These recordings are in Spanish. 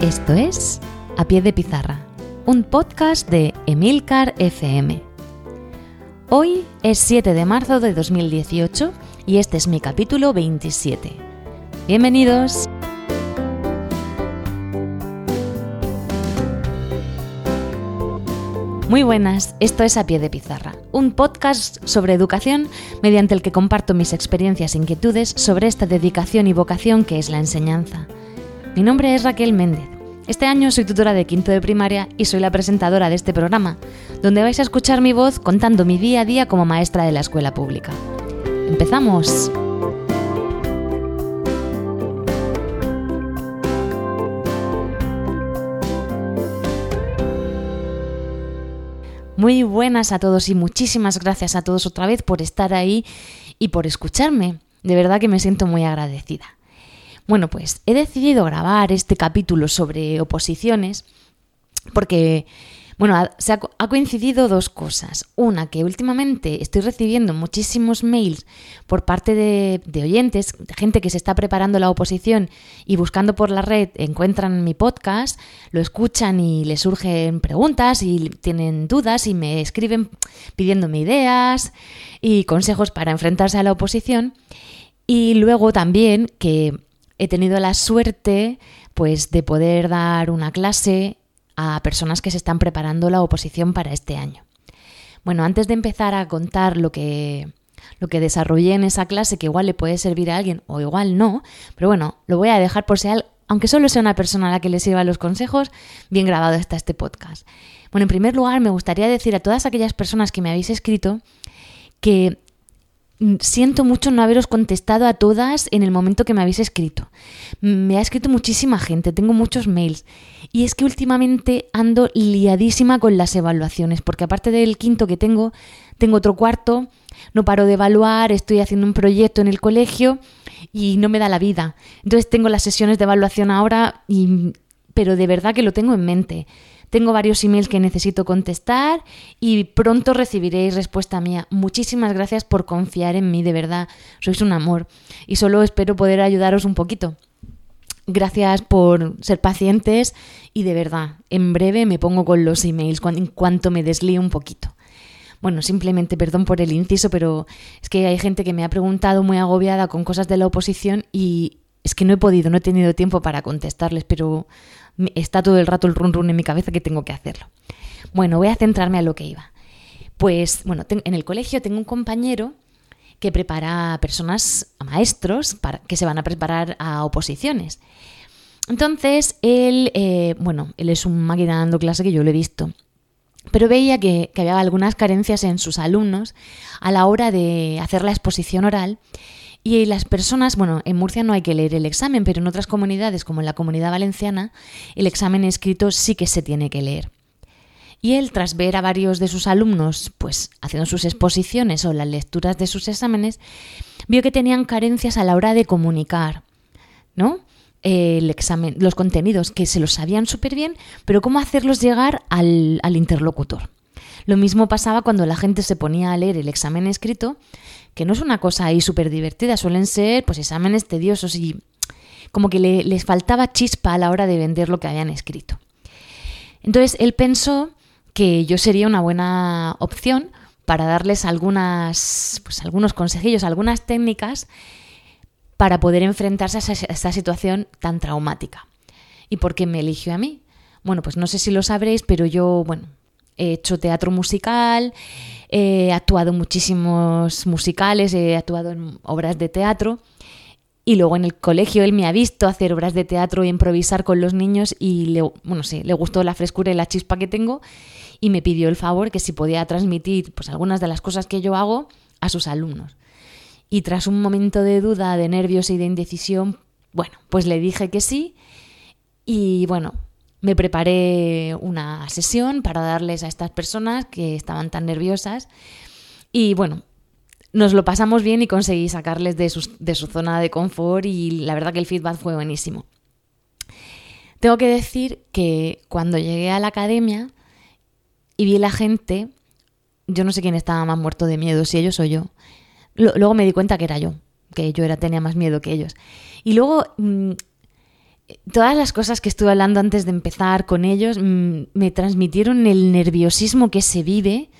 Esto es A Pie de Pizarra, un podcast de Emilcar FM. Hoy es 7 de marzo de 2018 y este es mi capítulo 27. Bienvenidos. Muy buenas, esto es A Pie de Pizarra, un podcast sobre educación mediante el que comparto mis experiencias e inquietudes sobre esta dedicación y vocación que es la enseñanza. Mi nombre es Raquel Méndez. Este año soy tutora de quinto de primaria y soy la presentadora de este programa, donde vais a escuchar mi voz contando mi día a día como maestra de la escuela pública. ¡Empezamos! Muy buenas a todos y muchísimas gracias a todos otra vez por estar ahí y por escucharme. De verdad que me siento muy agradecida. Bueno, pues he decidido grabar este capítulo sobre oposiciones porque, bueno, se ha, coincidido dos cosas. Una, que últimamente estoy recibiendo muchísimos mails por parte de, de oyentes, de gente que se está preparando la oposición y buscando por la red encuentran mi podcast, lo escuchan y les surgen preguntas y tienen dudas y me escriben pidiéndome ideas y consejos para enfrentarse a la oposición. Y luego también que he tenido la suerte pues de poder dar una clase a personas que se están preparando la oposición para este año. Bueno, antes de empezar a contar lo que lo que desarrollé en esa clase que igual le puede servir a alguien o igual no, pero bueno, lo voy a dejar por si aunque solo sea una persona a la que le sirva los consejos, bien grabado está este podcast. Bueno, en primer lugar, me gustaría decir a todas aquellas personas que me habéis escrito que siento mucho no haberos contestado a todas en el momento que me habéis escrito. Me ha escrito muchísima gente, tengo muchos mails. Y es que últimamente ando liadísima con las evaluaciones, porque aparte del quinto que tengo, tengo otro cuarto, no paro de evaluar, estoy haciendo un proyecto en el colegio y no me da la vida. Entonces tengo las sesiones de evaluación ahora, y, pero de verdad que lo tengo en mente. Tengo varios emails que necesito contestar y pronto recibiréis respuesta mía. Muchísimas gracias por confiar en mí, de verdad. Sois un amor y solo espero poder ayudaros un poquito. Gracias por ser pacientes y de verdad, en breve me pongo con los emails en cuanto me deslíe un poquito. Bueno, simplemente perdón por el inciso, pero es que hay gente que me ha preguntado muy agobiada con cosas de la oposición y es que no he podido, no he tenido tiempo para contestarles, pero está todo el rato el run run en mi cabeza que tengo que hacerlo. Bueno, voy a centrarme a lo que iba. Pues bueno, en el colegio tengo un compañero que prepara a personas, a maestros, para, que se van a preparar a oposiciones. Entonces, él, eh, bueno, él es un máquina dando clase que yo lo he visto, pero veía que, que había algunas carencias en sus alumnos a la hora de hacer la exposición oral y las personas, bueno, en Murcia no hay que leer el examen, pero en otras comunidades, como en la comunidad valenciana, el examen escrito sí que se tiene que leer. Y él, tras ver a varios de sus alumnos, pues haciendo sus exposiciones o las lecturas de sus exámenes, vio que tenían carencias a la hora de comunicar, ¿no? El examen, los contenidos, que se los sabían súper bien, pero cómo hacerlos llegar al, al interlocutor. Lo mismo pasaba cuando la gente se ponía a leer el examen escrito que no es una cosa ahí súper divertida, suelen ser pues exámenes tediosos y como que les faltaba chispa a la hora de vender lo que habían escrito. Entonces él pensó que yo sería una buena opción para darles algunas, pues, algunos consejillos, algunas técnicas para poder enfrentarse a esta situación tan traumática. ¿Y por qué me eligió a mí? Bueno, pues no sé si lo sabréis, pero yo, bueno, he hecho teatro musical, he actuado muchísimos musicales, he actuado en obras de teatro. Y luego en el colegio él me ha visto hacer obras de teatro e improvisar con los niños y le, bueno, sí, le gustó la frescura y la chispa que tengo. Y me pidió el favor que si podía transmitir pues, algunas de las cosas que yo hago a sus alumnos. Y tras un momento de duda, de nervios y de indecisión, bueno, pues le dije que sí. Y bueno, me preparé una sesión para darles a estas personas que estaban tan nerviosas y bueno, nos lo pasamos bien y conseguí sacarles de su, de su zona de confort y la verdad que el feedback fue buenísimo. Tengo que decir que cuando llegué a la academia y vi la gente, yo no sé quién estaba más muerto de miedo, si ellos o yo. Luego me di cuenta que era yo, que yo era, tenía más miedo que ellos. Y luego, mm, todas las cosas que estuve hablando antes de empezar con ellos mm, me transmitieron el nerviosismo que se vive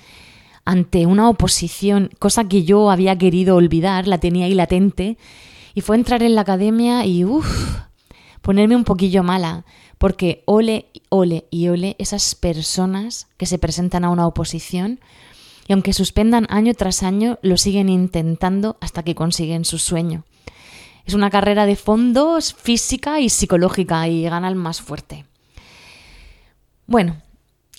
ante una oposición, cosa que yo había querido olvidar, la tenía ahí latente. Y fue entrar en la academia y, uff, ponerme un poquillo mala, porque ole, ole y ole esas personas que se presentan a una oposición y aunque suspendan año tras año, lo siguen intentando hasta que consiguen su sueño. Es una carrera de fondos física y psicológica y gana el más fuerte. Bueno,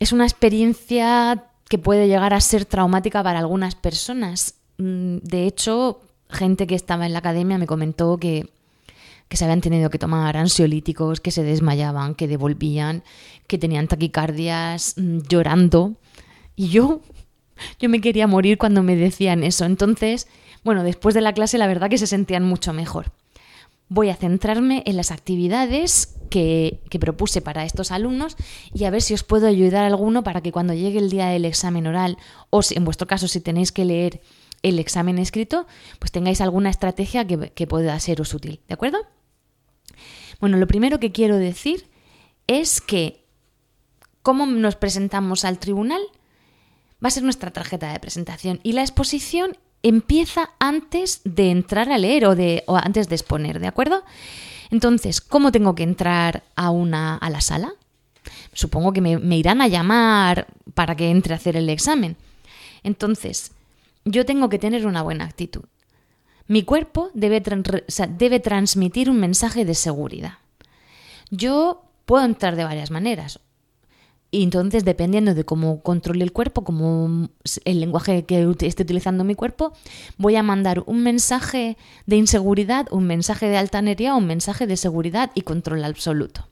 es una experiencia que puede llegar a ser traumática para algunas personas. Mm, de hecho, gente que estaba en la academia me comentó que, que se habían tenido que tomar ansiolíticos, que se desmayaban, que devolvían, que tenían taquicardias mm, llorando. Y yo yo me quería morir cuando me decían eso. Entonces, bueno, después de la clase la verdad que se sentían mucho mejor. Voy a centrarme en las actividades que, propuse para estos alumnos y a ver si os puedo ayudar alguno para que cuando llegue el día del examen oral o si, en vuestro caso si tenéis que leer el examen escrito, pues tengáis alguna estrategia que, que pueda seros útil. ¿De acuerdo? Bueno, lo primero que quiero decir es que cómo nos presentamos al tribunal va a ser nuestra tarjeta de presentación. Y la exposición empieza antes de entrar a leer o, de, o antes de exponer, ¿de acuerdo? Entonces, ¿cómo tengo que entrar a, una, a la sala? Supongo que me, irán a llamar para que entre a hacer el examen. Entonces, yo tengo que tener una buena actitud. Mi cuerpo debe, debe transmitir un mensaje de seguridad. Yo puedo entrar de varias maneras. Y entonces, dependiendo de cómo controle el cuerpo, como el lenguaje que esté utilizando mi cuerpo, voy a mandar un mensaje de inseguridad, un mensaje de altanería, un mensaje de seguridad y control absoluto.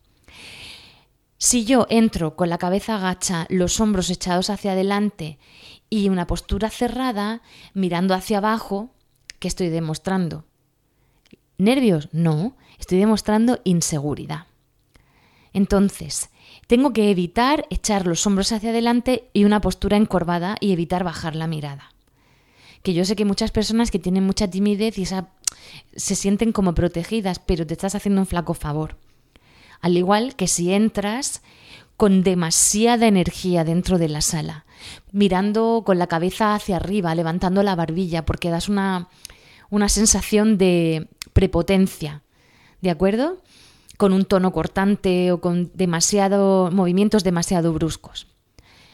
Si yo entro con la cabeza agacha, los hombros echados hacia adelante y una postura cerrada, mirando hacia abajo, ¿qué estoy demostrando? ¿Nervios? No, estoy demostrando inseguridad. Entonces, tengo que evitar echar los hombros hacia adelante y una postura encorvada y evitar bajar la mirada. Que yo sé que muchas personas que tienen mucha timidez y se sienten como protegidas, pero te estás haciendo un flaco favor. Al igual que si entras con demasiada energía dentro de la sala, mirando con la cabeza hacia arriba, levantando la barbilla, porque das una, una sensación de prepotencia. ¿De acuerdo? Con un tono cortante o con demasiado movimientos demasiado bruscos.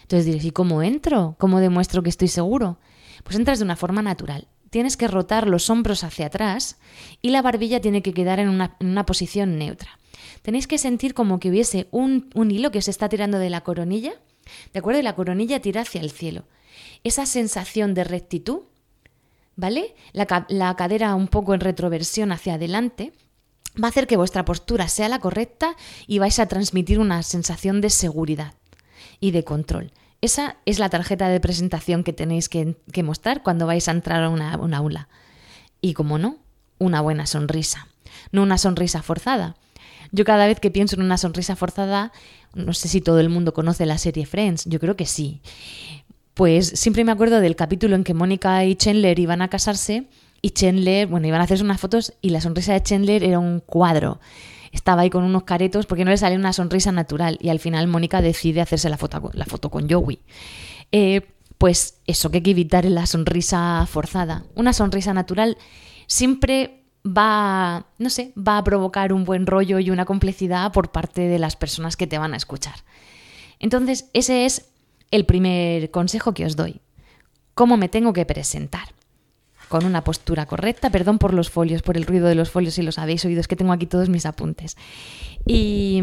Entonces diréis, ¿y cómo entro? ¿Cómo demuestro que estoy seguro? Pues entras de una forma natural. Tienes que rotar los hombros hacia atrás y la barbilla tiene que quedar en una, posición neutra. Tenéis que sentir como que hubiese un, hilo que se está tirando de la coronilla, ¿de acuerdo? Y la coronilla tira hacia el cielo. Esa sensación de rectitud, ¿vale? La, la cadera un poco en retroversión hacia adelante, va a hacer que vuestra postura sea la correcta y vais a transmitir una sensación de seguridad y de control. Esa es la tarjeta de presentación que tenéis que, mostrar cuando vais a entrar a una, una aula. Y como no, una buena sonrisa. No una sonrisa forzada. Yo cada vez que pienso en una sonrisa forzada, no sé si todo el mundo conoce la serie Friends, yo creo que sí. Pues siempre me acuerdo del capítulo en que Mónica y Chandler iban a casarse y Chandler, bueno, iban a hacerse unas fotos y la sonrisa de Chandler era un cuadro. Estaba ahí con unos caretos porque no le sale una sonrisa natural y al final Mónica decide hacerse la foto, la foto con Joey. Eh, pues eso que hay que evitar es la sonrisa forzada. Una sonrisa natural siempre va, no sé, va a provocar un buen rollo y una complicidad por parte de las personas que te van a escuchar. Entonces, ese es el primer consejo que os doy. ¿Cómo me tengo que presentar? Con una postura correcta. Perdón por los folios, por el ruido de los folios, si los habéis oído, es que tengo aquí todos mis apuntes. Y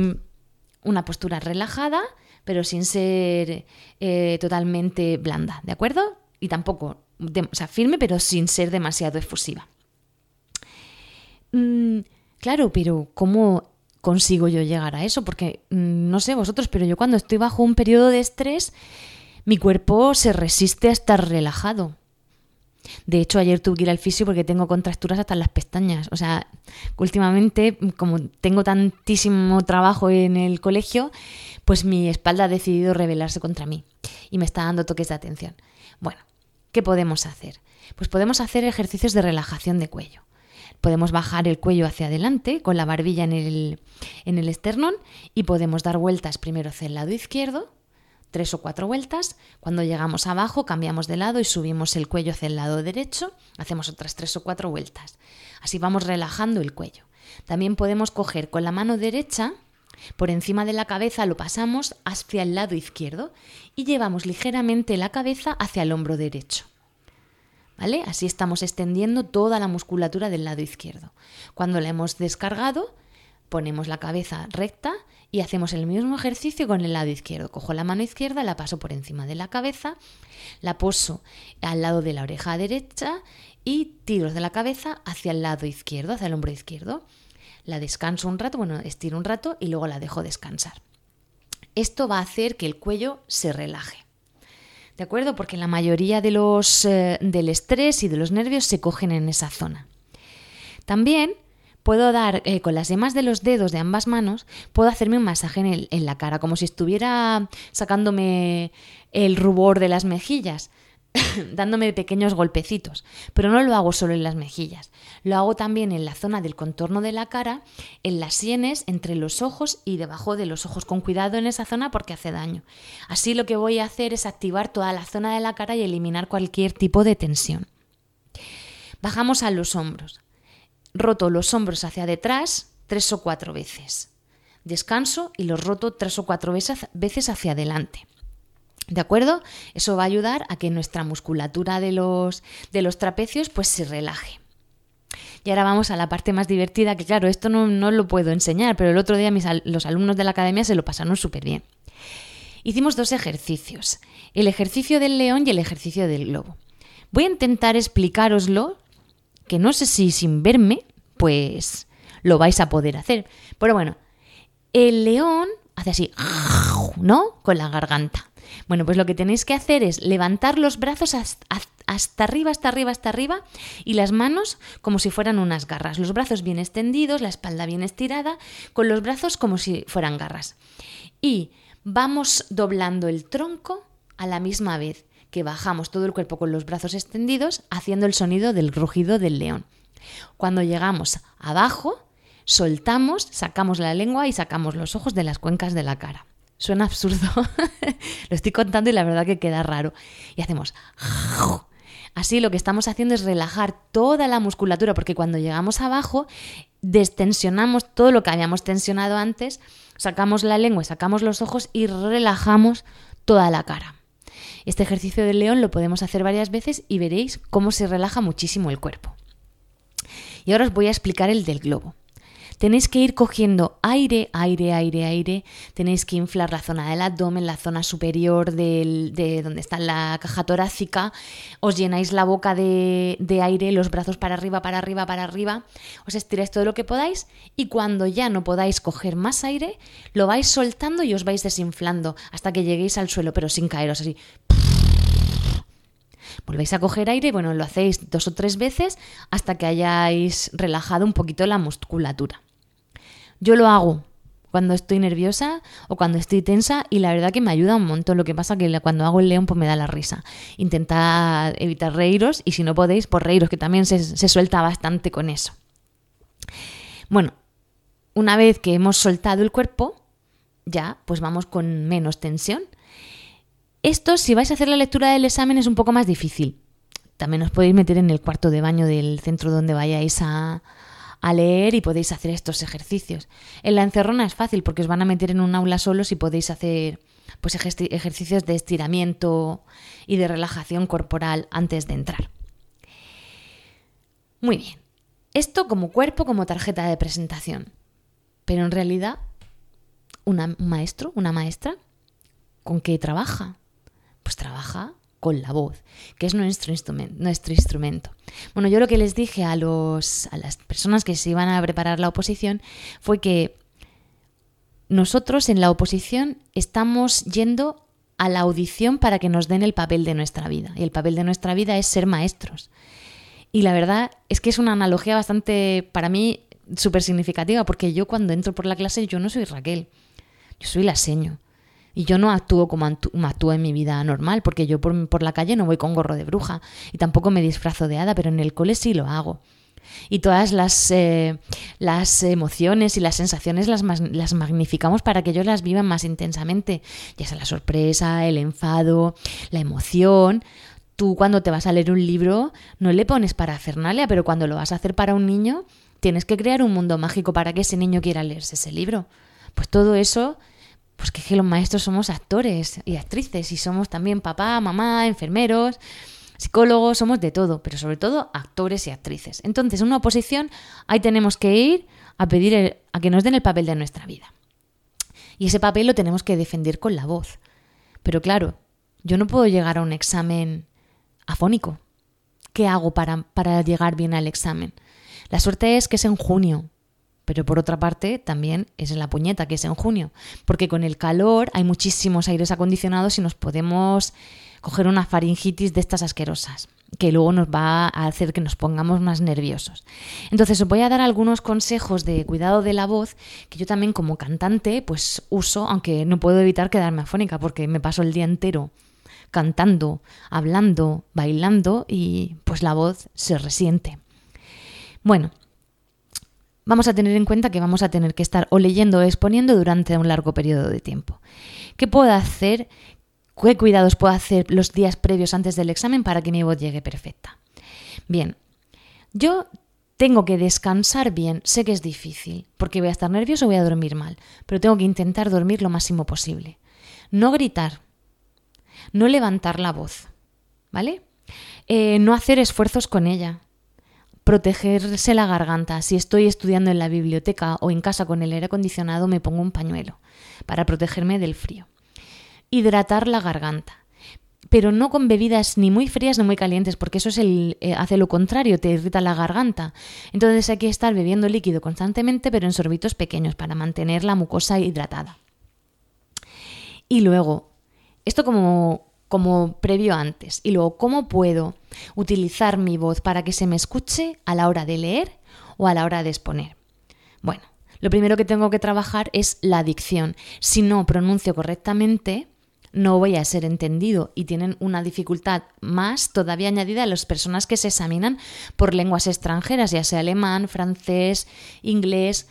una postura relajada, pero sin ser eh, totalmente blanda, ¿de acuerdo? Y tampoco, o sea, firme, pero sin ser demasiado efusiva. Mm, claro, pero ¿cómo consigo yo llegar a eso? Porque mm, no sé vosotros, pero yo cuando estoy bajo un periodo de estrés, mi cuerpo se resiste a estar relajado. De hecho, ayer tuve que ir al fisio porque tengo contracturas hasta en las pestañas. O sea, últimamente, como tengo tantísimo trabajo en el colegio, pues mi espalda ha decidido rebelarse contra mí y me está dando toques de atención. Bueno, ¿qué podemos hacer? Pues podemos hacer ejercicios de relajación de cuello. Podemos bajar el cuello hacia adelante con la barbilla en el, en el esternón y podemos dar vueltas primero hacia el lado izquierdo, tres o cuatro vueltas. Cuando llegamos abajo, cambiamos de lado y subimos el cuello hacia el lado derecho. Hacemos otras tres o cuatro vueltas. Así vamos relajando el cuello. También podemos coger con la mano derecha, por encima de la cabeza lo pasamos hacia el lado izquierdo y llevamos ligeramente la cabeza hacia el hombro derecho. ¿Vale? Así estamos extendiendo toda la musculatura del lado izquierdo. Cuando la hemos descargado, ponemos la cabeza recta y hacemos el mismo ejercicio con el lado izquierdo. Cojo la mano izquierda, la paso por encima de la cabeza, la poso al lado de la oreja derecha y tiro de la cabeza hacia el lado izquierdo, hacia el hombro izquierdo. La descanso un rato, bueno, estiro un rato y luego la dejo descansar. Esto va a hacer que el cuello se relaje. ¿De acuerdo? Porque la mayoría de los, eh, del estrés y de los nervios se cogen en esa zona. También puedo dar eh, con las yemas de los dedos de ambas manos, puedo hacerme un masaje en, en, la cara, como si estuviera sacándome el rubor de las mejillas, dándome pequeños golpecitos. Pero no lo hago solo en las mejillas, lo hago también en la zona del contorno de la cara, en las sienes, entre los ojos y debajo de los ojos, con cuidado en esa zona porque hace daño. Así lo que voy a hacer es activar toda la zona de la cara y eliminar cualquier tipo de tensión. Bajamos a los hombros roto los hombros hacia detrás tres o cuatro veces. Descanso y los roto tres o cuatro veces hacia adelante. ¿De acuerdo? Eso va a ayudar a que nuestra musculatura de los, de los trapecios pues se relaje. Y ahora vamos a la parte más divertida, que claro, esto no, no lo puedo enseñar, pero el otro día los alumnos de la academia se lo pasaron súper bien. Hicimos dos ejercicios, el ejercicio del león y el ejercicio del globo. Voy a intentar explicároslo que no sé si sin verme, pues lo vais a poder hacer. Pero bueno, el león hace así, ¿no? Con la garganta. Bueno, pues lo que tenéis que hacer es levantar los brazos hasta, arriba, hasta arriba, hasta arriba y las manos como si fueran unas garras. Los brazos bien extendidos, la espalda bien estirada, con los brazos como si fueran garras. Y vamos doblando el tronco a la misma vez que bajamos todo el cuerpo con los brazos extendidos, haciendo el sonido del rugido del león. Cuando llegamos abajo, soltamos, sacamos la lengua y sacamos los ojos de las cuencas de la cara. Suena absurdo, lo estoy contando y la verdad que queda raro. Y hacemos... Así lo que estamos haciendo es relajar toda la musculatura, porque cuando llegamos abajo, destensionamos todo lo que habíamos tensionado antes, sacamos la lengua, sacamos los ojos y relajamos toda la cara. Este ejercicio del león lo podemos hacer varias veces y veréis cómo se relaja muchísimo el cuerpo. Y ahora os voy a explicar el del globo. Tenéis que ir cogiendo aire, aire, aire, aire. Tenéis que inflar la zona del abdomen, la zona superior de donde está la caja torácica. Os llenáis la boca de, de aire, los brazos para arriba, para arriba, para arriba. Os estiráis todo lo que podáis y cuando ya no podáis coger más aire, lo vais soltando y os vais desinflando hasta que lleguéis al suelo, pero sin caeros así. Volvéis a coger aire, bueno, lo hacéis dos o tres veces hasta que hayáis relajado un poquito la musculatura. Yo lo hago cuando estoy nerviosa o cuando estoy tensa y la verdad que me ayuda un montón. Lo que pasa que cuando hago el león pues me da la risa. Intentad evitar reíros y si no podéis, pues reíros, que también se, se suelta bastante con eso. Bueno, una vez que hemos soltado el cuerpo, ya pues vamos con menos tensión esto, si vais a hacer la lectura del examen, es un poco más difícil. También os podéis meter en el cuarto de baño del centro donde vayáis a, leer y podéis hacer estos ejercicios. En la encerrona es fácil porque os van a meter en un aula solos y podéis hacer pues, ejercicios de estiramiento y de relajación corporal antes de entrar. Muy bien. Esto como cuerpo, como tarjeta de presentación. Pero en realidad, un maestro, una maestra, ¿con qué trabaja? Pues trabaja con la voz, que es nuestro instrumento, nuestro instrumento. Bueno, yo lo que les dije a, los, a las personas que se iban a preparar la oposición fue que nosotros en la oposición estamos yendo a la audición para que nos den el papel de nuestra vida. Y el papel de nuestra vida es ser maestros. Y la verdad es que es una analogía bastante, para mí, súper significativa, porque yo cuando entro por la clase, yo no soy Raquel, yo soy la seño. Y yo no actúo como actúo en mi vida normal, porque yo por, la calle no voy con gorro de bruja y tampoco me disfrazo de hada, pero en el cole sí lo hago. Y todas las, eh, las emociones y las sensaciones las, las magnificamos para que ellos las vivan más intensamente, ya sea la sorpresa, el enfado, la emoción. Tú cuando te vas a leer un libro no le pones para Fernalia, pero cuando lo vas a hacer para un niño, tienes que crear un mundo mágico para que ese niño quiera leerse ese libro. Pues todo eso pues que, los maestros somos actores y actrices y somos también papá, mamá, enfermeros, psicólogos, somos de todo, pero sobre todo actores y actrices. Entonces, en una oposición, ahí tenemos que ir a pedir a que nos den el papel de nuestra vida. Y ese papel lo tenemos que defender con la voz. Pero claro, yo no puedo llegar a un examen afónico. ¿Qué hago para, para llegar bien al examen? La suerte es que es en junio, pero por otra parte, también es en la puñeta, que es en junio, porque con el calor hay muchísimos aires acondicionados y nos podemos coger una faringitis de estas asquerosas, que luego nos va a hacer que nos pongamos más nerviosos. Entonces os voy a dar algunos consejos de cuidado de la voz que yo también como cantante pues uso, aunque no puedo evitar quedarme afónica porque me paso el día entero cantando, hablando, bailando y pues la voz se resiente. Bueno, vamos a tener en cuenta que vamos a tener que estar o leyendo o exponiendo durante un largo periodo de tiempo. ¿Qué puedo hacer? ¿Qué cuidados puedo hacer los días previos antes del examen para que mi voz llegue perfecta? Bien, yo tengo que descansar bien, sé que es difícil, porque voy a estar nervioso o voy a dormir mal, pero tengo que intentar dormir lo máximo posible. No gritar, no levantar la voz, ¿vale? Eh, no hacer esfuerzos con ella, protegerse la garganta. Si estoy estudiando en la biblioteca o en casa con el aire acondicionado, me pongo un pañuelo para protegerme del frío. Hidratar la garganta. Pero no con bebidas ni muy frías ni muy calientes, porque eso es el, eh, hace lo contrario, te irrita la garganta. Entonces hay que estar bebiendo líquido constantemente, pero en sorbitos pequeños, para mantener la mucosa hidratada. Y luego, esto como como previo antes. Y luego, ¿cómo puedo utilizar mi voz para que se me escuche a la hora de leer o a la hora de exponer? Bueno, lo primero que tengo que trabajar es la dicción. Si no pronuncio correctamente, no voy a ser entendido y tienen una dificultad más todavía añadida a las personas que se examinan por lenguas extranjeras, ya sea alemán, francés, inglés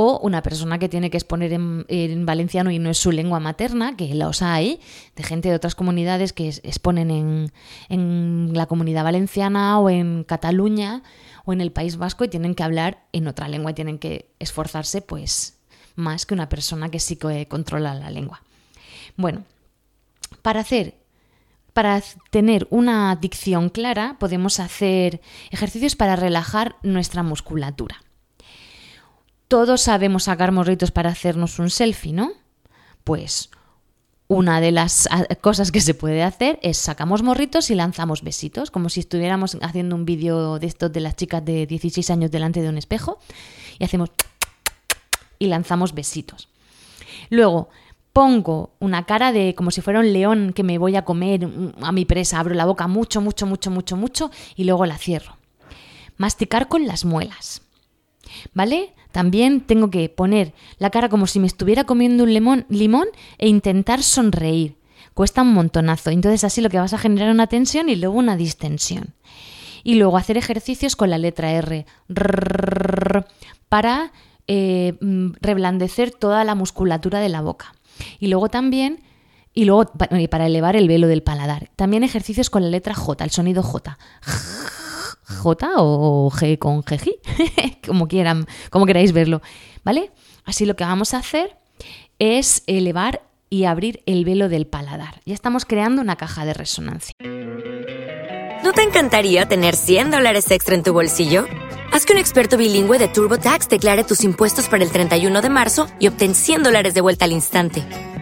o una persona que tiene que exponer en, valenciano y no es su lengua materna, que los hay, de gente de otras comunidades que exponen en, en la comunidad valenciana o en Cataluña o en el País Vasco y tienen que hablar en otra lengua y tienen que esforzarse pues más que una persona que sí que controla la lengua. Bueno, para hacer para tener una dicción clara podemos hacer ejercicios para relajar nuestra musculatura todos sabemos sacar morritos para hacernos un selfie, ¿no? Pues una de las ah, cosas que se puede hacer es sacamos morritos y lanzamos besitos, como si estuviéramos haciendo un vídeo de estos de las chicas de 16 años delante de un espejo y hacemos y lanzamos besitos. Luego pongo una cara de como si fuera un león que me voy a comer mm, a mi presa, abro la boca mucho, mucho, mucho, mucho, mucho y luego la cierro. Masticar con las muelas. ¿Vale? También tengo que poner la cara como si me estuviera comiendo un limón, limón e intentar sonreír. Cuesta un montonazo. Entonces así lo que vas a generar una tensión y luego una distensión. Y luego hacer ejercicios con la letra R, para reblandecer toda la musculatura de la boca. Y luego también y luego para elevar el velo del paladar. También ejercicios con la letra J, el sonido J. J o G con GJ, como quieran, como queráis verlo, ¿vale? Así lo que vamos a hacer es elevar y abrir el velo del paladar. Ya estamos creando una caja de resonancia. ¿No te encantaría tener 100 dólares extra en tu bolsillo? Haz que un experto bilingüe de TurboTax declare tus impuestos para el 31 de marzo y obtén 100 dólares de vuelta al instante.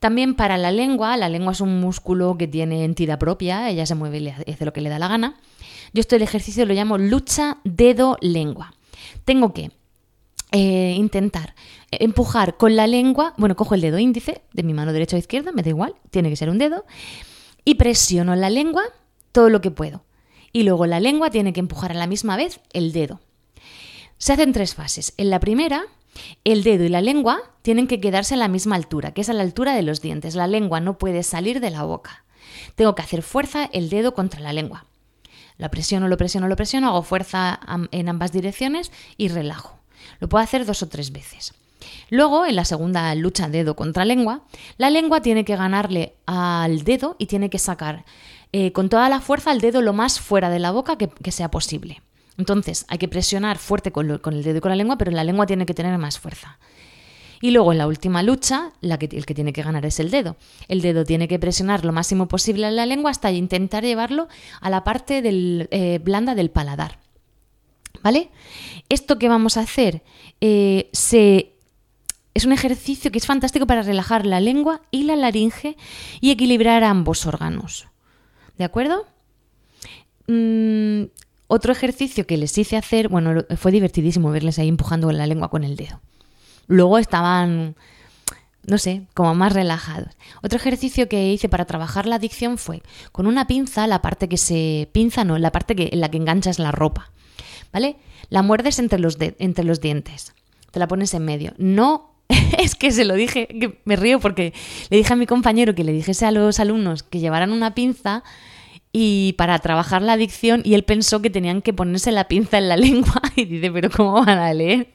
También para la lengua, la lengua es un músculo que tiene entidad propia, ella se mueve y hace lo que le da la gana. Yo esto el ejercicio lo llamo lucha dedo-lengua. Tengo que eh, intentar empujar con la lengua, bueno, cojo el dedo índice de mi mano derecha o izquierda, me da igual, tiene que ser un dedo, y presiono la lengua todo lo que puedo. Y luego la lengua tiene que empujar a la misma vez el dedo. Se hacen tres fases. En la primera, el dedo y la lengua tienen que quedarse a la misma altura, que es a la altura de los dientes. La lengua no puede salir de la boca. Tengo que hacer fuerza el dedo contra la lengua. La presiono, lo presiono, lo presiono, hago fuerza en ambas direcciones y relajo. Lo puedo hacer dos o tres veces. Luego, en la segunda lucha dedo contra lengua, la lengua tiene que ganarle al dedo y tiene que sacar eh, con toda la fuerza el dedo lo más fuera de la boca que sea posible. Entonces, hay que presionar fuerte con, el dedo y con la lengua, pero la lengua tiene que tener más fuerza. Y luego en la última lucha, el que tiene que ganar es el dedo. El dedo tiene que presionar lo máximo posible en la lengua hasta intentar llevarlo a la parte eh, blanda del paladar. ¿Vale? Esto que vamos a hacer eh, es un ejercicio que es fantástico para relajar la lengua y la laringe y equilibrar ambos órganos. ¿De acuerdo? Mm, otro ejercicio que les hice hacer, bueno, fue divertidísimo verles ahí empujando la lengua con el dedo. Luego estaban, no sé, como más relajados. Otro ejercicio que hice para trabajar la adicción fue con una pinza, la parte que se pinza, no, la parte que, en la que enganchas la ropa, ¿vale? La muerdes entre los, entre los dientes, te la pones en medio. No es que se lo dije, me río porque le dije a mi compañero que le dijese a los alumnos que llevaran una pinza y para trabajar la adicción y él pensó que tenían que ponerse la pinza en la lengua y dice, pero ¿cómo van a leer?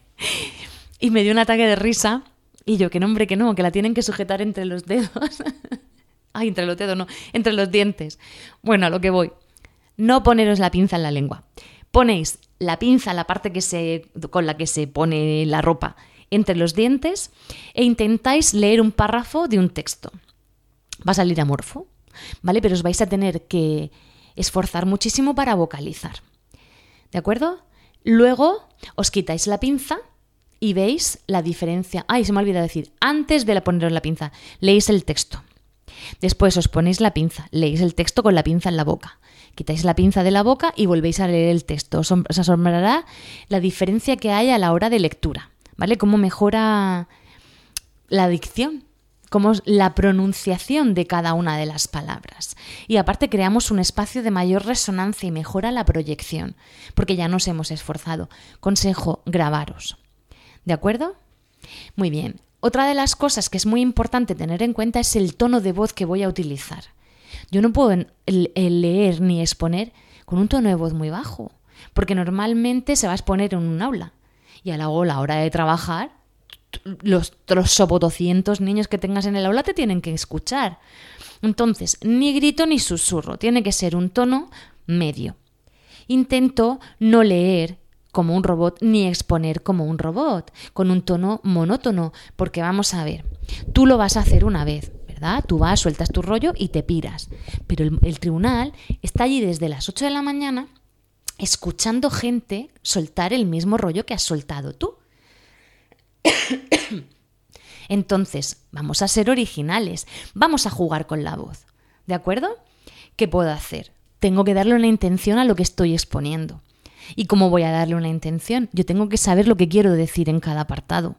Y me dio un ataque de risa y yo, que no, hombre, que no, que la tienen que sujetar entre los dedos. Ay, entre los dedos, no, entre los dientes. Bueno, a lo que voy. No poneros la pinza en la lengua. Ponéis la pinza, la parte que se, con la que se pone la ropa, entre los dientes e intentáis leer un párrafo de un texto. Va a salir amorfo, ¿vale? Pero os vais a tener que esforzar muchísimo para vocalizar. ¿De acuerdo? Luego os quitáis la pinza y veis la diferencia. Ay, se me ha olvidado decir, antes de poneros la pinza, leéis el texto. Después os ponéis la pinza, leéis el texto con la pinza en la boca. Quitáis la pinza de la boca y volvéis a leer el texto. Os asombrará la diferencia que hay a la hora de lectura, ¿vale? Cómo mejora la dicción como la pronunciación de cada una de las palabras. Y aparte creamos un espacio de mayor resonancia y mejora la proyección, porque ya nos hemos esforzado. Consejo, grabaros. ¿De acuerdo? Muy bien. Otra de las cosas que es muy importante tener en cuenta es el tono de voz que voy a utilizar. Yo no puedo leer ni exponer con un tono de voz muy bajo, porque normalmente se va a exponer en un aula. Y a la hora de trabajar los, los niños que tengas en el aula te tienen que escuchar. Entonces, ni grito ni susurro, tiene que ser un tono medio. Intento no leer como un robot ni exponer como un robot, con un tono monótono, porque vamos a ver, tú lo vas a hacer una vez, ¿verdad? Tú vas, sueltas tu rollo y te piras, pero el, el tribunal está allí desde las 8 de la mañana escuchando gente soltar el mismo rollo que has soltado tú. Entonces, vamos a ser originales, vamos a jugar con la voz. ¿De acuerdo? ¿Qué puedo hacer? Tengo que darle una intención a lo que estoy exponiendo. ¿Y cómo voy a darle una intención? Yo tengo que saber lo que quiero decir en cada apartado.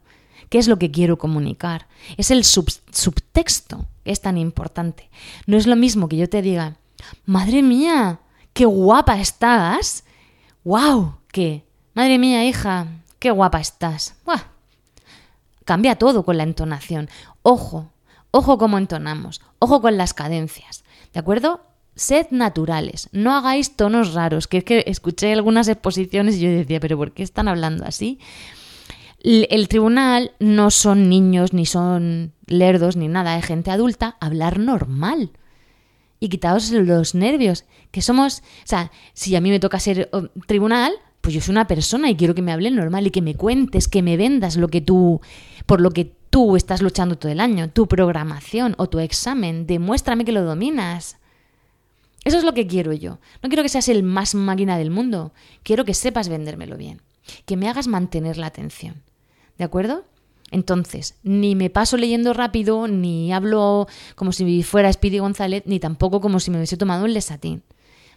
¿Qué es lo que quiero comunicar? Es el subtexto que es tan importante. No es lo mismo que yo te diga, madre mía, qué guapa estás. ¡Wow! ¿Qué? Madre mía, hija, qué guapa estás. Cambia todo con la entonación. Ojo, ojo cómo entonamos, ojo con las cadencias, ¿de acuerdo? Sed naturales, no hagáis tonos raros, que es que escuché algunas exposiciones y yo decía, pero ¿por qué están hablando así? El tribunal no son niños, ni son lerdos, ni nada, es gente adulta, hablar normal. Y quitaos los nervios, que somos, o sea, si a mí me toca ser oh, tribunal, pues yo soy una persona y quiero que me hablen normal y que me cuentes, que me vendas lo que tú, por lo que tú estás luchando todo el año, tu programación o tu examen, demuéstrame que lo dominas. Eso es lo que quiero yo. No quiero que seas el más máquina del mundo. Quiero que sepas vendérmelo bien. Que me hagas mantener la atención. ¿De acuerdo? Entonces, ni me paso leyendo rápido, ni hablo como si fuera Speedy González, ni tampoco como si me hubiese tomado un lesatín.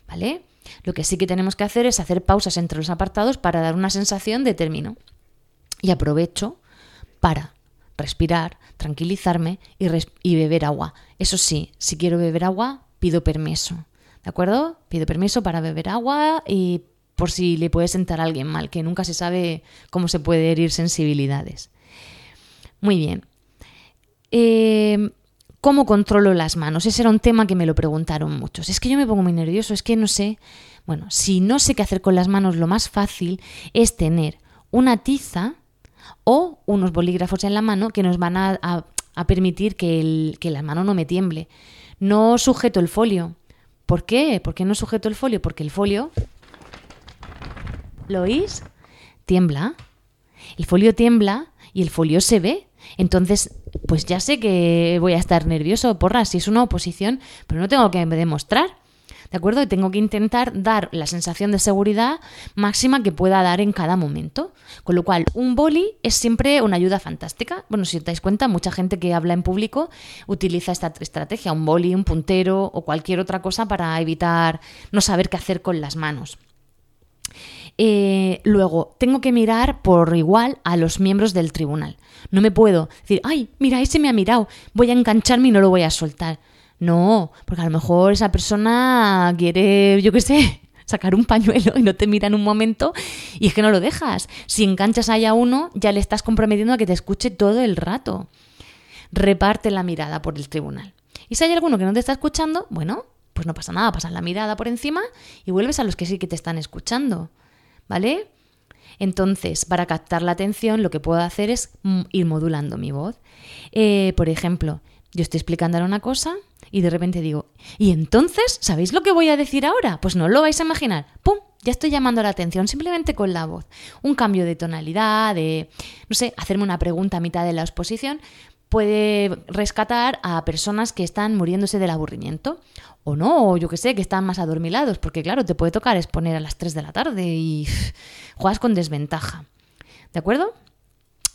¿Vale? Lo que sí que tenemos que hacer es hacer pausas entre los apartados para dar una sensación de término. Y aprovecho para respirar, tranquilizarme y, y beber agua. Eso sí, si quiero beber agua, pido permiso. ¿De acuerdo? Pido permiso para beber agua y por si le puede sentar a alguien mal, que nunca se sabe cómo se puede herir sensibilidades. Muy bien. Eh, ¿Cómo controlo las manos? Ese era un tema que me lo preguntaron muchos. Es que yo me pongo muy nervioso, es que no sé. Bueno, si no sé qué hacer con las manos, lo más fácil es tener una tiza o unos bolígrafos en la mano que nos van a, permitir que, que la mano no me tiemble. No sujeto el folio, ¿Por qué? ¿Por qué no sujeto el folio? Porque el folio, ¿lo oís? Tiembla. El folio tiembla y el folio se ve. Entonces, pues ya sé que voy a estar nervioso, porra, si es una oposición, pero no tengo que demostrar. ¿De acuerdo? Y tengo que intentar dar la sensación de seguridad máxima que pueda dar en cada momento. Con lo cual, un boli es siempre una ayuda fantástica. Bueno, si os dais cuenta, mucha gente que habla en público utiliza esta estrategia, un boli, un puntero o cualquier otra cosa para evitar no saber qué hacer con las manos. Eh, luego, tengo que mirar por igual a los miembros del tribunal. No me puedo decir, ay, mira, ese me ha mirado, voy a engancharme y no lo voy a soltar. No, porque a lo mejor esa persona quiere, yo qué sé, sacar un pañuelo y no te mira en un momento y es que no lo dejas. Si enganchas ahí a uno, ya le estás comprometiendo a que te escuche todo el rato. Reparte la mirada por el tribunal. Y si hay alguno que no te está escuchando, bueno, pues no pasa nada, pasas la mirada por encima y vuelves a los que sí que te están escuchando. ¿Vale? Entonces, para captar la atención, lo que puedo hacer es ir modulando mi voz. Eh, por ejemplo, yo estoy explicando una cosa y de repente digo, ¿y entonces sabéis lo que voy a decir ahora? Pues no lo vais a imaginar. ¡Pum! Ya estoy llamando la atención simplemente con la voz. Un cambio de tonalidad, de, no sé, hacerme una pregunta a mitad de la exposición puede rescatar a personas que están muriéndose del aburrimiento. O no, o yo que sé, que están más adormilados, porque claro, te puede tocar exponer a las 3 de la tarde y juegas con desventaja. ¿De acuerdo?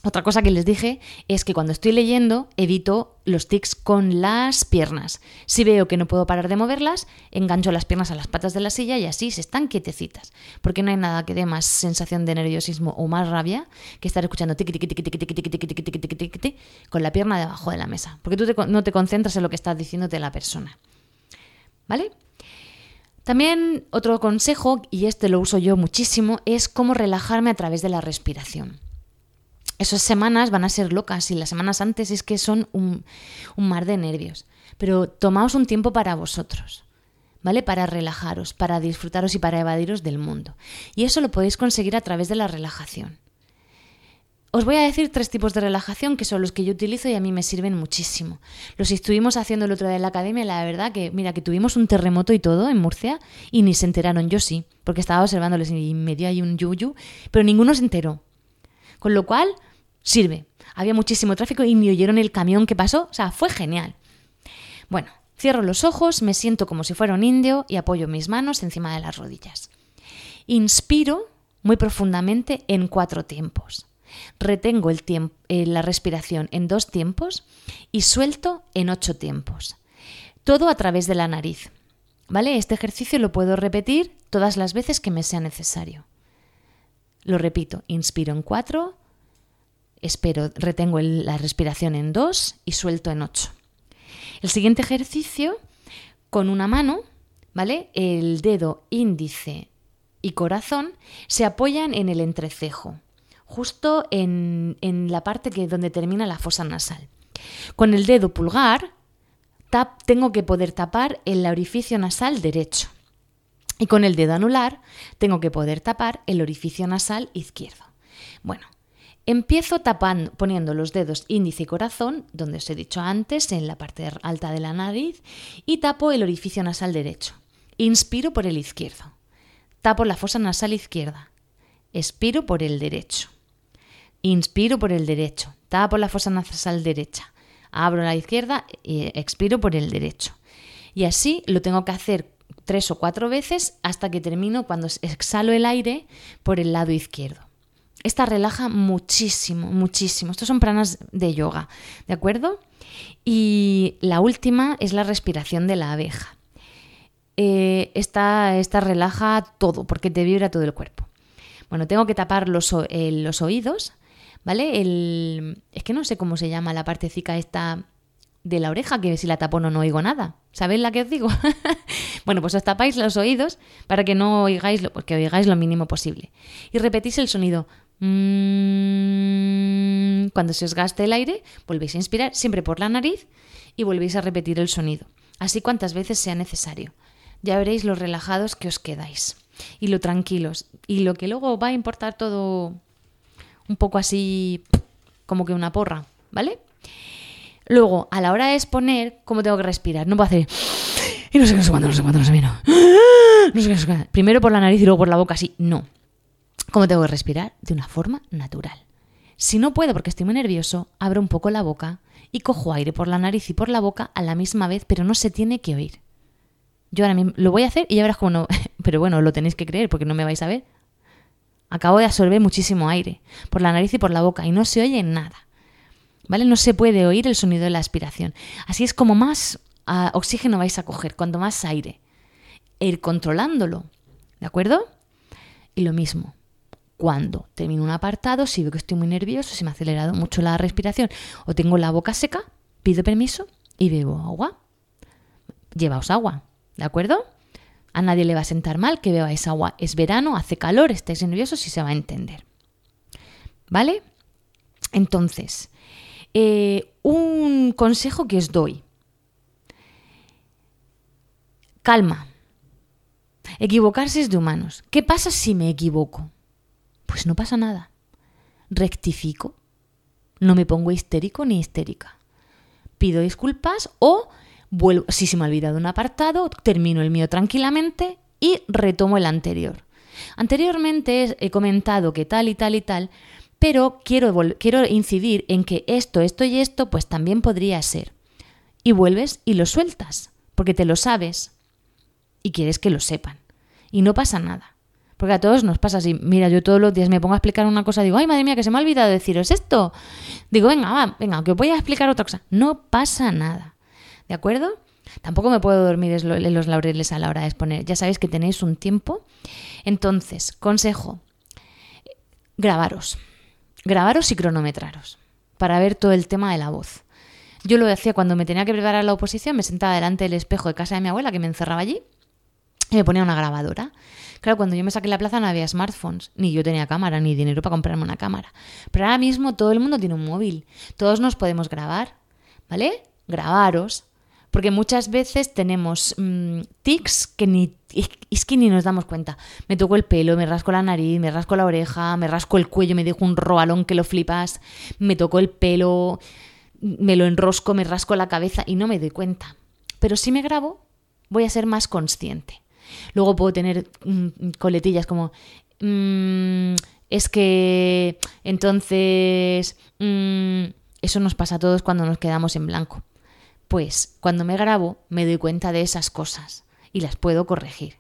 Otra cosa que les dije es que cuando estoy leyendo evito los tics con las piernas. Si veo que no puedo parar de moverlas, engancho las piernas a las patas de la silla y así se están quietecitas. Porque no hay nada que dé más sensación de nerviosismo o más rabia que estar escuchando tic tic tic tic tic tic tic tic tic tic con la pierna debajo de la mesa. Porque tú no te concentras en lo que está diciéndote la persona. ¿Vale? También otro consejo, y este lo uso yo muchísimo, es cómo relajarme a través de la respiración esas semanas van a ser locas y las semanas antes es que son un, mar de nervios. Pero tomaos un tiempo para vosotros, ¿vale? Para relajaros, para disfrutaros y para evadiros del mundo. Y eso lo podéis conseguir a través de la relajación. Os voy a decir tres tipos de relajación que son los que yo utilizo y a mí me sirven muchísimo. Los estuvimos haciendo el otro día en la academia, la verdad que, mira, que tuvimos un terremoto y todo en Murcia y ni se enteraron, yo sí, porque estaba observándoles y me dio ahí un yuyu, pero ninguno se enteró. Con lo cual, sirve. Había muchísimo tráfico y me oyeron el camión que pasó. O sea, fue genial. Bueno, cierro los ojos, me siento como si fuera un indio y apoyo mis manos encima de las rodillas. Inspiro muy profundamente en cuatro tiempos. Retengo el tiempo, eh, la respiración en dos tiempos y suelto en ocho tiempos. Todo a través de la nariz. ¿Vale? Este ejercicio lo puedo repetir todas las veces que me sea necesario. Lo repito, inspiro en cuatro, espero, retengo la respiración en dos y suelto en ocho. El siguiente ejercicio, con una mano, ¿vale? El dedo índice y corazón se apoyan en el entrecejo, justo en, en la parte que, donde termina la fosa nasal. Con el dedo pulgar tengo que poder tapar el orificio nasal derecho. Y con el dedo anular tengo que poder tapar el orificio nasal izquierdo. Bueno, empiezo tapando, poniendo los dedos índice y corazón, donde os he dicho antes, en la parte alta de la nariz, y tapo el orificio nasal derecho. Inspiro por el izquierdo. Tapo la fosa nasal izquierda. Expiro por el derecho. Inspiro por el derecho. Tapo la fosa nasal derecha. Abro la izquierda y expiro por el derecho. Y así lo tengo que hacer tres o cuatro veces hasta que termino cuando exhalo el aire por el lado izquierdo. Esta relaja muchísimo, muchísimo. Estos son pranas de yoga, ¿de acuerdo? Y la última es la respiración de la abeja. Eh, esta, relaja todo, porque te vibra todo el cuerpo. Bueno, tengo que tapar los, eh, los oídos, ¿vale? El, es que no sé cómo se llama la partecica esta de la oreja, que si la tapo no, oigo nada. ¿Sabéis la que os digo? bueno, pues os tapáis los oídos para que no oigáis lo, porque oigáis lo mínimo posible. Y repetís el sonido. Mm, cuando se os gaste el aire, volvéis a inspirar siempre por la nariz y volvéis a repetir el sonido. Así cuantas veces sea necesario. Ya veréis lo relajados que os quedáis y lo tranquilos. Y lo que luego va a importar todo un poco así como que una porra, ¿vale? Luego, a la hora de exponer, ¿cómo tengo que respirar? No puedo hacer. Y no sé qué, no sé cuándo, no sé cuándo, no sé no. No sé qué, no sé qué. Primero por la nariz y luego por la boca, así. No. ¿Cómo tengo que respirar? De una forma natural. Si no puedo porque estoy muy nervioso, abro un poco la boca y cojo aire por la nariz y por la boca a la misma vez, pero no se tiene que oír. Yo ahora mismo lo voy a hacer y ya verás cómo no. Pero bueno, lo tenéis que creer porque no me vais a ver. Acabo de absorber muchísimo aire por la nariz y por la boca y no se oye nada. ¿Vale? No se puede oír el sonido de la aspiración. Así es como más ah, oxígeno vais a coger, cuando más aire. Ir controlándolo, ¿de acuerdo? Y lo mismo, cuando termino un apartado, si veo que estoy muy nervioso, si me ha acelerado mucho la respiración o tengo la boca seca, pido permiso y bebo agua. Llevaos agua, ¿de acuerdo? A nadie le va a sentar mal que bebáis agua. Es verano, hace calor, estáis nerviosos y se va a entender. ¿Vale? Entonces, eh, un consejo que os doy. Calma. Equivocarse es de humanos. ¿Qué pasa si me equivoco? Pues no pasa nada. Rectifico. No me pongo histérico ni histérica. Pido disculpas o vuelvo, si se me ha olvidado un apartado, termino el mío tranquilamente y retomo el anterior. Anteriormente he comentado que tal y tal y tal, pero quiero, quiero incidir en que esto, esto y esto, pues también podría ser. Y vuelves y lo sueltas, porque te lo sabes y quieres que lo sepan. Y no pasa nada. Porque a todos nos pasa así. Mira, yo todos los días me pongo a explicar una cosa, digo, ay, madre mía, que se me ha olvidado deciros esto. Digo, venga, va, venga, que os voy a explicar otra cosa. No pasa nada. ¿De acuerdo? Tampoco me puedo dormir en los laureles a la hora de exponer. Ya sabéis que tenéis un tiempo. Entonces, consejo, grabaros grabaros y cronometraros para ver todo el tema de la voz. Yo lo hacía cuando me tenía que preparar la oposición, me sentaba delante del espejo de casa de mi abuela, que me encerraba allí, y me ponía una grabadora. Claro, cuando yo me saqué la plaza no había smartphones, ni yo tenía cámara, ni dinero para comprarme una cámara. Pero ahora mismo todo el mundo tiene un móvil, todos nos podemos grabar, ¿vale? Grabaros, porque muchas veces tenemos mm, tics que ni, es que ni nos damos cuenta. Me toco el pelo, me rasco la nariz, me rasco la oreja, me rasco el cuello, me dejo un roalón que lo flipas, me toco el pelo, me lo enrosco, me rasco la cabeza y no me doy cuenta. Pero si me grabo, voy a ser más consciente. Luego puedo tener mm, coletillas como... Mm, es que entonces... eso nos pasa a todos cuando nos quedamos en blanco. Pues cuando me grabo me doy cuenta de esas cosas y las puedo corregir.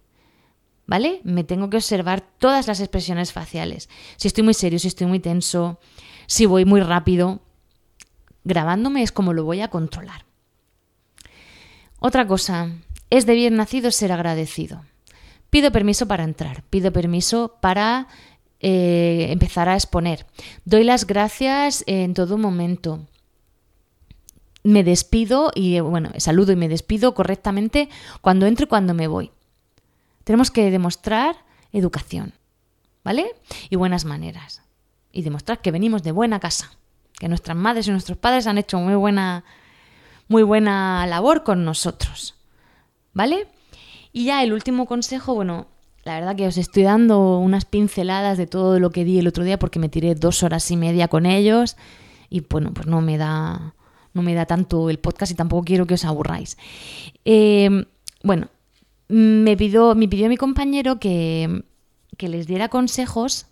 ¿Vale? Me tengo que observar todas las expresiones faciales. Si estoy muy serio, si estoy muy tenso, si voy muy rápido. Grabándome es como lo voy a controlar. Otra cosa, es de bien nacido ser agradecido. Pido permiso para entrar, pido permiso para eh, empezar a exponer. Doy las gracias en todo momento me despido y, bueno, saludo y me despido correctamente cuando entro y cuando me voy. Tenemos que demostrar educación, ¿vale? Y buenas maneras. Y demostrar que venimos de buena casa, que nuestras madres y nuestros padres han hecho muy buena, muy buena labor con nosotros. ¿Vale? Y ya el último consejo, bueno, la verdad que os estoy dando unas pinceladas de todo lo que di el otro día porque me tiré dos horas y media con ellos y bueno, pues no me da, no me da tanto el podcast y tampoco quiero que os aburráis. Eh, bueno, me pidió, me pidió mi compañero que, que les diera consejos,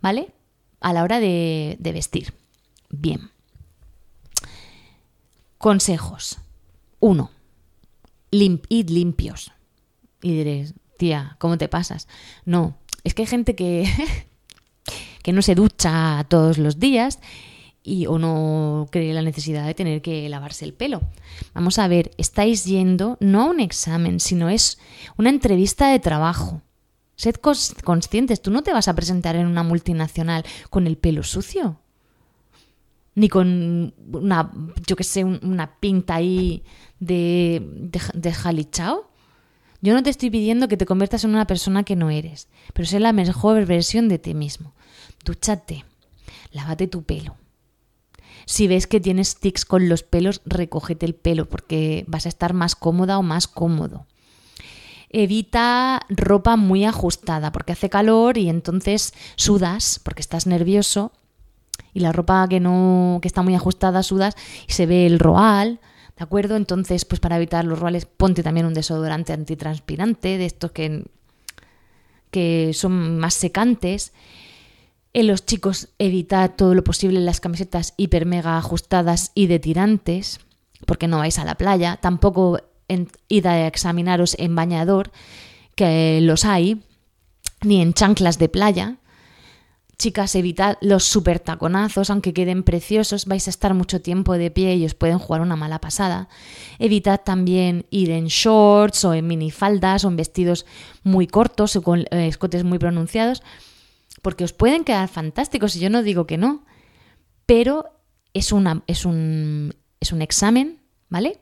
¿vale? A la hora de, vestir. Bien. Consejos. Uno. Id limpios. Y diréis, tía, ¿cómo te pasas? No, es que hay gente que, que no se ducha todos los días y, o no cree la necesidad de tener que lavarse el pelo. Vamos a ver, estáis yendo no a un examen, sino es una entrevista de trabajo. Sed conscientes, tú no te vas a presentar en una multinacional con el pelo sucio. Ni con una, yo qué sé, una pinta ahí de, de, jalichao. Yo no te estoy pidiendo que te conviertas en una persona que no eres, pero sé la mejor versión de ti mismo. Dúchate, lávate tu pelo. Si ves que tienes tics con los pelos, recógete el pelo porque vas a estar más cómoda o más cómodo. Evita ropa muy ajustada porque hace calor y entonces sudas porque estás nervioso y la ropa que no que está muy ajustada sudas y se ve el roal, ¿de acuerdo? Entonces, pues para evitar los roales, ponte también un desodorante antitranspirante de estos que que son más secantes. En los chicos evitad todo lo posible las camisetas hiper mega ajustadas y de tirantes, porque no vais a la playa. Tampoco en, id a examinaros en bañador, que los hay, ni en chanclas de playa. Chicas, evitad los super taconazos, aunque queden preciosos, vais a estar mucho tiempo de pie y os pueden jugar una mala pasada. Evitad también ir en shorts o en minifaldas o en vestidos muy cortos o con eh, escotes muy pronunciados, porque os pueden quedar fantásticos y yo no digo que no, pero es, una, es, un, es un examen, ¿vale?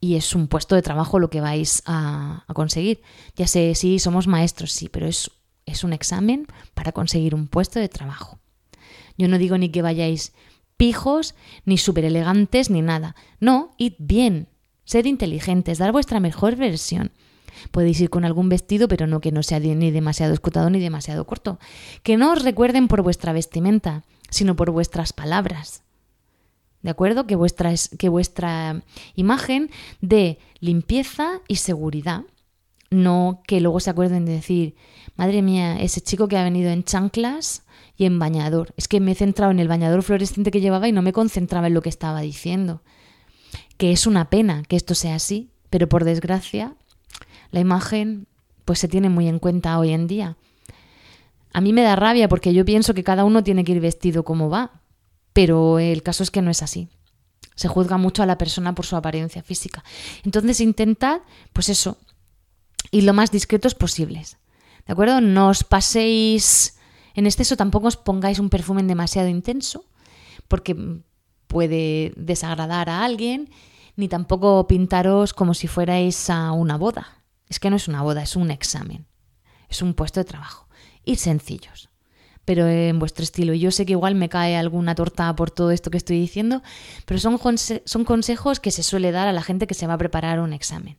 y es un puesto de trabajo lo que vais a, a conseguir. Ya sé, sí, somos maestros, sí, pero es, es un examen para conseguir un puesto de trabajo. Yo no digo ni que vayáis pijos, ni súper elegantes, ni nada. No, id bien, sed inteligentes, dar vuestra mejor versión. Podéis ir con algún vestido, pero no que no sea ni demasiado escotado ni demasiado corto. Que no os recuerden por vuestra vestimenta, sino por vuestras palabras. ¿De acuerdo? Que vuestra, que vuestra imagen de limpieza y seguridad, no que luego se acuerden de decir, madre mía, ese chico que ha venido en chanclas y en bañador. Es que me he centrado en el bañador fluorescente que llevaba y no me concentraba en lo que estaba diciendo. Que es una pena que esto sea así, pero por desgracia, la imagen pues se tiene muy en cuenta hoy en día. A mí me da rabia porque yo pienso que cada uno tiene que ir vestido como va, pero el caso es que no es así. Se juzga mucho a la persona por su apariencia física. Entonces intentad, pues eso, ir lo más discretos posibles. ¿De acuerdo? No os paséis en exceso, tampoco os pongáis un perfume demasiado intenso, porque puede desagradar a alguien, ni tampoco pintaros como si fuerais a una boda. Es que no es una boda, es un examen. Es un puesto de trabajo. Ir sencillos pero en vuestro estilo. Yo sé que igual me cae alguna torta por todo esto que estoy diciendo, pero son, son consejos que se suele dar a la gente que se va a preparar un examen.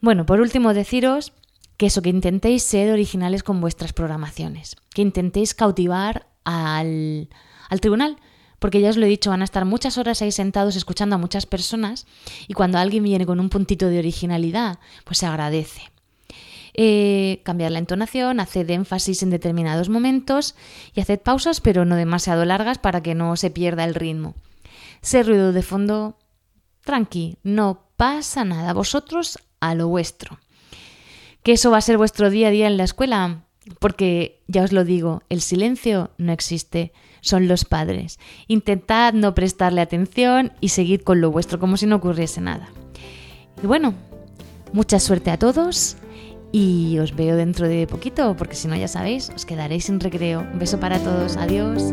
Bueno, por último, deciros que eso, que intentéis ser originales con vuestras programaciones, que intentéis cautivar al, al tribunal, porque ya os lo he dicho, van a estar muchas horas ahí sentados escuchando a muchas personas y cuando alguien viene con un puntito de originalidad, pues se agradece eh, cambiar la entonación, haced énfasis en determinados momentos y haced pausas pero no demasiado largas para que no se pierda el ritmo. Ese ruido de fondo, tranqui, no pasa nada, vosotros a lo vuestro. ¿Que eso va a ser vuestro día a día en la escuela? Porque ya os lo digo, el silencio no existe, son los padres. Intentad no prestarle atención y seguid con lo vuestro como si no ocurriese nada. Y bueno, mucha suerte a todos y os veo dentro de poquito, porque si no ya sabéis, os quedaréis sin recreo. Un beso para todos, adiós.